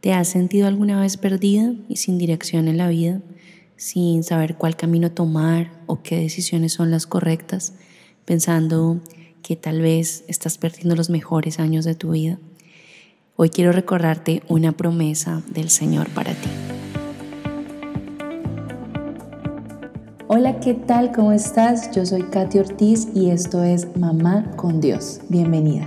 ¿Te has sentido alguna vez perdida y sin dirección en la vida, sin saber cuál camino tomar o qué decisiones son las correctas, pensando que tal vez estás perdiendo los mejores años de tu vida? Hoy quiero recordarte una promesa del Señor para ti. Hola, ¿qué tal? ¿Cómo estás? Yo soy Katy Ortiz y esto es Mamá con Dios. Bienvenida.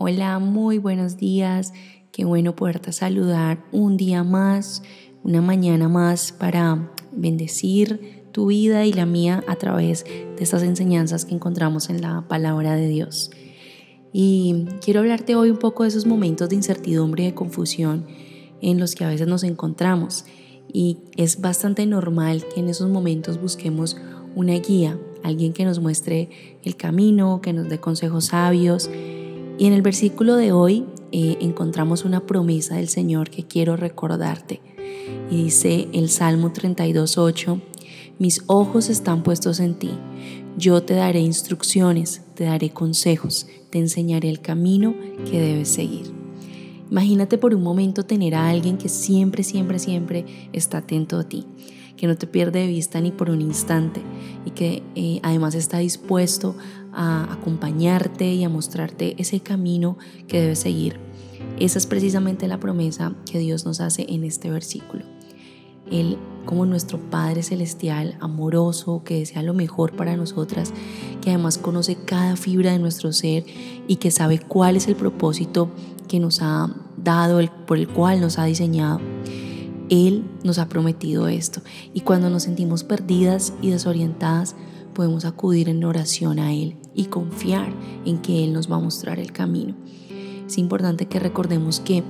Hola, muy buenos días. Qué bueno poderte saludar un día más, una mañana más para bendecir tu vida y la mía a través de estas enseñanzas que encontramos en la palabra de Dios. Y quiero hablarte hoy un poco de esos momentos de incertidumbre y de confusión en los que a veces nos encontramos. Y es bastante normal que en esos momentos busquemos una guía, alguien que nos muestre el camino, que nos dé consejos sabios y en el versículo de hoy eh, encontramos una promesa del Señor que quiero recordarte. Y dice el Salmo 32.8, mis ojos están puestos en ti. Yo te daré instrucciones, te daré consejos, te enseñaré el camino que debes seguir. Imagínate por un momento tener a alguien que siempre, siempre, siempre está atento a ti, que no te pierde de vista ni por un instante y que eh, además está dispuesto a acompañarte y a mostrarte ese camino que debes seguir. Esa es precisamente la promesa que Dios nos hace en este versículo. Él, como nuestro Padre Celestial, amoroso, que desea lo mejor para nosotras, que además conoce cada fibra de nuestro ser y que sabe cuál es el propósito que nos ha dado, por el cual nos ha diseñado. Él nos ha prometido esto. Y cuando nos sentimos perdidas y desorientadas, podemos acudir en oración a Él y confiar en que Él nos va a mostrar el camino. Es importante que recordemos que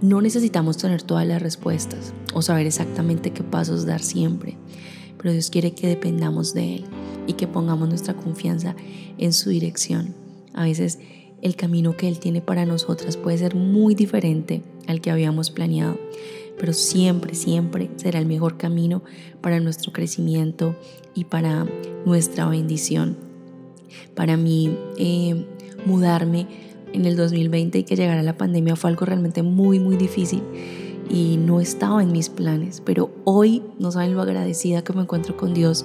no necesitamos tener todas las respuestas o saber exactamente qué pasos dar siempre, pero Dios quiere que dependamos de Él y que pongamos nuestra confianza en su dirección. A veces el camino que Él tiene para nosotras puede ser muy diferente al que habíamos planeado, pero siempre, siempre será el mejor camino para nuestro crecimiento y para nuestra bendición. Para mí, eh, mudarme en el 2020 y que llegara la pandemia fue algo realmente muy, muy difícil y no estaba en mis planes, pero hoy no saben lo agradecida que me encuentro con Dios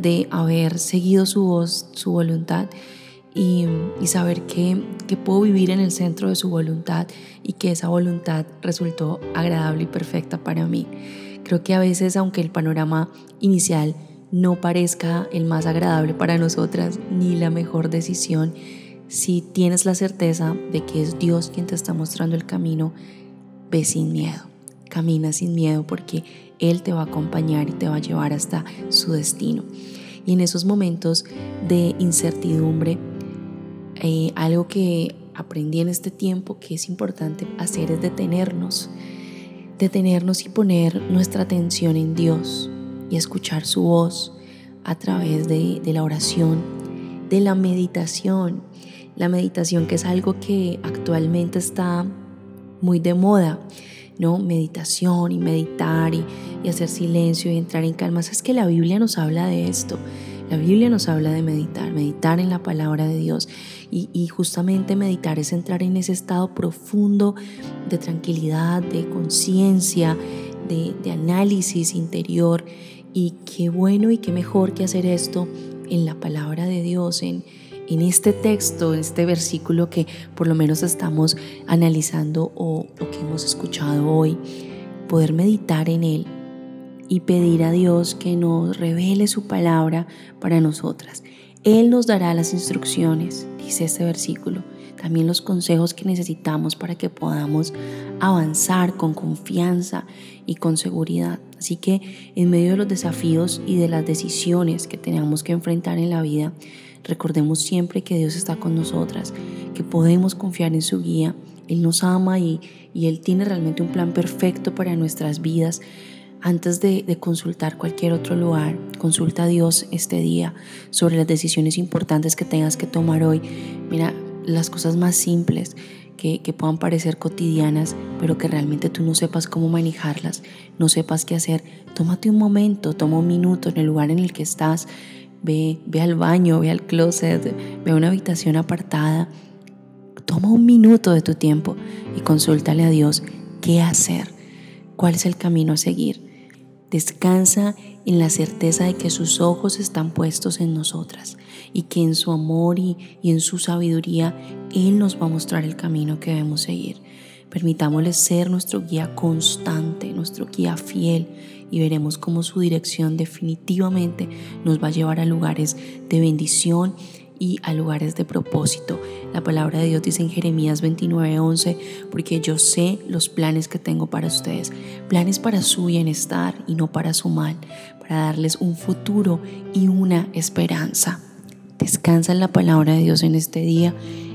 de haber seguido su voz, su voluntad y, saber que, que, puedo vivir en el centro de su voluntad y que esa voluntad resultó agradable y perfecta para mí. Creo que a veces, aunque el panorama inicial no parezca el más agradable para nosotras ni la mejor decisión, si tienes la certeza de que es Dios quien te está mostrando el camino, ve sin miedo, camina sin miedo porque Él te va a acompañar y te va a llevar hasta su destino. Y en esos momentos de incertidumbre, eh, algo que aprendí en este tiempo que es importante hacer es detenernos, detenernos y poner nuestra atención en Dios y escuchar su voz a través de, de la oración, de la meditación. La meditación que es algo que actualmente está muy de moda, ¿no? Meditación y meditar y, y, hacer silencio y entrar en calma. Es que la Biblia nos habla de esto. La Biblia nos habla de meditar, meditar en la palabra de Dios. Y, justamente meditar es entrar en ese estado profundo de tranquilidad, de conciencia, de, análisis interior. Y qué bueno y qué mejor que hacer esto en la palabra de Dios, en, en este texto, en este versículo que por lo menos estamos analizando o, o que hemos escuchado hoy, poder meditar en él y pedir a Dios que nos revele su palabra para nosotras. Él nos dará las instrucciones, dice este versículo, también los consejos que necesitamos para que podamos avanzar con confianza y con seguridad. Así que en medio de los desafíos y de las decisiones que tenemos que enfrentar en la vida, recordemos siempre que Dios está con nosotras, que podemos confiar en su guía. Él nos ama y, y Él tiene realmente un plan perfecto para nuestras vidas antes de, consultar cualquier otro lugar, consulta a Dios este día sobre las decisiones importantes que tengas que tomar hoy. Mira, las cosas más simples que, que, puedan parecer cotidianas, pero que realmente tú no sepas cómo manejarlas, no sepas qué hacer, tómate un momento, toma un minuto en el lugar en el que estás, ve, ve al baño, ve al closet, ve a una habitación apartada Toma un minuto de tu tiempo y consúltale a Dios qué hacer, cuál es el camino a seguir. Descansa en la certeza de que sus ojos están puestos en nosotras y que en su amor y, en su sabiduría Él nos va a mostrar el camino que debemos seguir. Permitámosle ser nuestro guía constante, nuestro guía fiel y veremos cómo su dirección definitivamente nos va a llevar a lugares de bendición y a lugares de propósito. La palabra de Dios dice en Jeremías 29:11, porque yo sé los planes que tengo para ustedes, planes para su bienestar y no para su mal, para darles un futuro y una esperanza. Descansa en la palabra de Dios en este día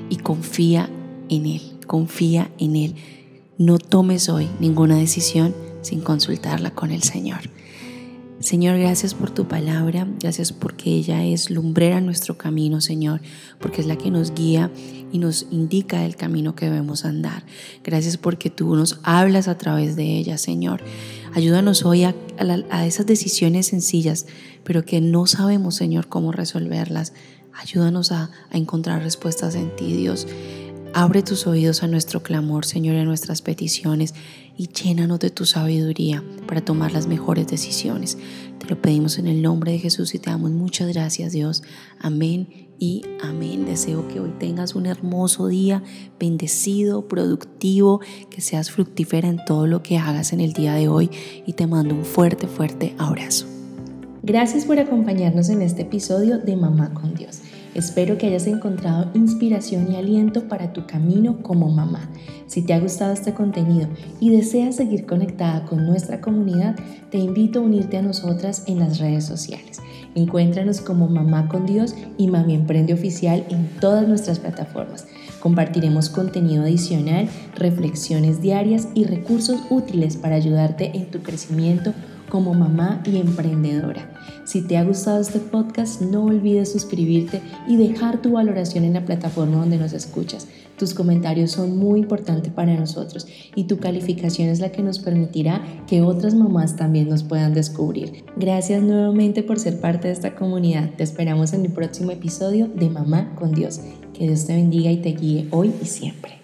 y confía en Él, confía en Él. No tomes hoy ninguna decisión sin consultarla con el Señor. Señor, gracias por tu palabra, gracias porque ella es lumbrera en nuestro camino, Señor, porque es la que nos guía y nos indica el camino que debemos andar. Gracias porque tú nos hablas a través de ella, Señor. Ayúdanos hoy a, esas decisiones sencillas, pero que no sabemos, Señor, cómo resolverlas. Ayúdanos a encontrar respuestas en ti, Dios. Abre tus oídos a nuestro clamor, Señor, a nuestras peticiones y llénanos de tu sabiduría para tomar las mejores decisiones. Te lo pedimos en el nombre de Jesús y te damos muchas gracias, Dios. Amén y amén. Deseo que hoy tengas un hermoso día, bendecido, productivo, que seas fructífera en todo lo que hagas en el día de hoy y te mando un fuerte, fuerte abrazo. Gracias por acompañarnos en este episodio de Mamá con Dios. Espero que hayas encontrado inspiración y aliento para tu camino como mamá. Si te ha gustado este contenido y deseas seguir conectada con nuestra comunidad, te invito a unirte a nosotras en las redes sociales. Encuéntranos como Mamá con Dios y Mami Emprende Oficial en todas nuestras plataformas. Compartiremos contenido adicional, reflexiones diarias y recursos útiles para ayudarte en tu crecimiento como mamá y emprendedora. Si te ha gustado este podcast, no olvides suscribirte y dejar tu valoración en la plataforma donde nos escuchas. Tus comentarios son muy importantes para nosotros y tu calificación es la que nos permitirá que otras mamás también nos puedan descubrir. Gracias nuevamente por ser parte de esta comunidad. Te esperamos en el próximo episodio de Mamá con Dios. Que Dios te bendiga y te guíe hoy y siempre.